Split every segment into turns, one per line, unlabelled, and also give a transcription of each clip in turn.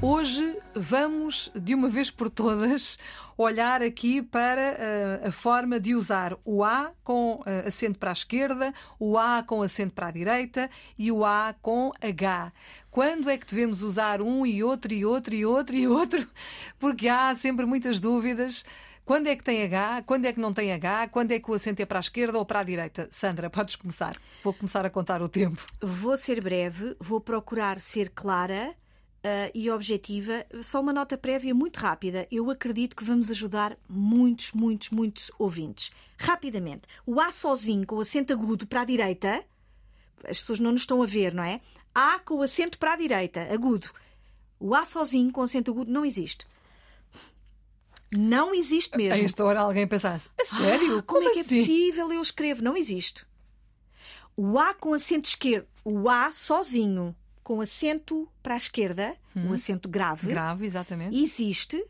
Hoje vamos, de uma vez por todas, olhar aqui para uh, a forma de usar o A com uh, acento para a esquerda, o A com acento para a direita e o A com H. Quando é que devemos usar um e outro e outro e outro e outro? Porque há sempre muitas dúvidas. Quando é que tem H? Quando é que não tem H? Quando é que o acento é para a esquerda ou para a direita? Sandra, podes começar. Vou começar a contar o tempo.
Vou ser breve, vou procurar ser clara uh, e objetiva. Só uma nota prévia muito rápida. Eu acredito que vamos ajudar muitos, muitos, muitos ouvintes. Rapidamente. O A sozinho com o acento agudo para a direita. As pessoas não nos estão a ver, não é? A com o acento para a direita, agudo. O A sozinho com o acento agudo não existe. Não existe mesmo.
A esta hora alguém pensasse, a sério?
Ah, como, como, é que
assim?
é possível? Eu escrevo. Não existe. O A com acento esquerdo, o A sozinho com acento para a esquerda, hum. um acento grave.
Grave, exatamente.
Existe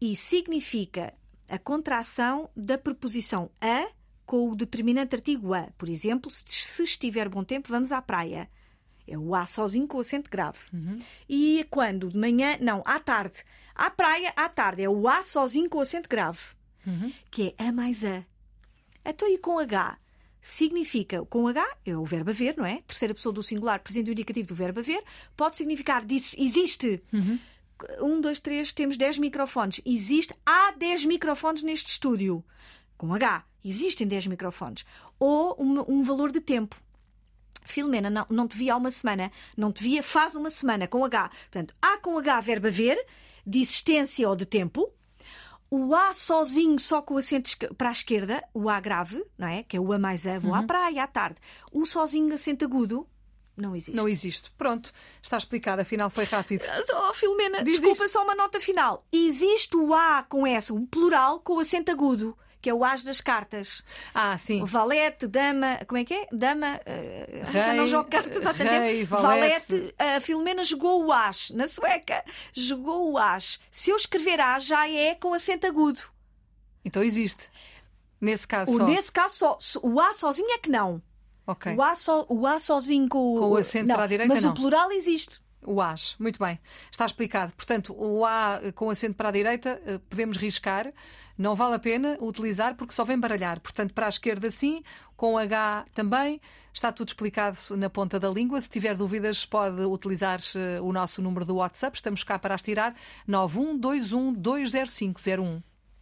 e significa a contração da preposição a com o determinante artigo a. Por exemplo, se estiver bom tempo, vamos à praia. É o A sozinho com o acento grave. Uhum. E quando? De manhã? Não, à tarde. À praia, à tarde. É o A sozinho com o acento grave. Uhum. Que é A mais A. Então, e com H? Significa, com H, é o verbo haver, não é? Terceira pessoa do singular, presente do indicativo do verbo haver, pode significar existe. Uhum. Um, dois, três, temos dez microfones. Existe, há dez microfones neste estúdio. Com H, existem dez microfones. Ou um, um valor de tempo. Filomena, não, não te via há uma semana. Não te via faz uma semana, com H. Portanto, há com H verbo haver, de existência ou de tempo, o A sozinho, só com o acento para a esquerda, o A grave, não é? Que é o A mais A, vou uhum. à praia à tarde. O sozinho, acento agudo, não existe.
Não existe. Pronto, está explicado, afinal foi rápido.
Oh, Filomena, Diz desculpa, isto. só uma nota final. Existe o A com S, o plural, com acento agudo que é o as das cartas.
Ah, sim.
Valete, dama, como é que é? Dama, uh,
rei,
já não jogo cartas há tanto
rei, tempo. Valete.
a Filomena jogou o as, na sueca, jogou o as. Se eu escrever a já é com acento agudo.
Então existe. Nesse caso
o,
só.
Nesse caso só. O a sozinho é que não.
Ok.
O a, so, o a sozinho com,
com o acento
não,
para a direita
Mas
não.
o plural existe.
O AS, muito bem, está explicado. Portanto, o A com acento para a direita eh, podemos riscar, não vale a pena utilizar porque só vem baralhar. Portanto, para a esquerda sim, com H também, está tudo explicado na ponta da língua. Se tiver dúvidas, pode utilizar eh, o nosso número do WhatsApp, estamos cá para as tirar 912120501.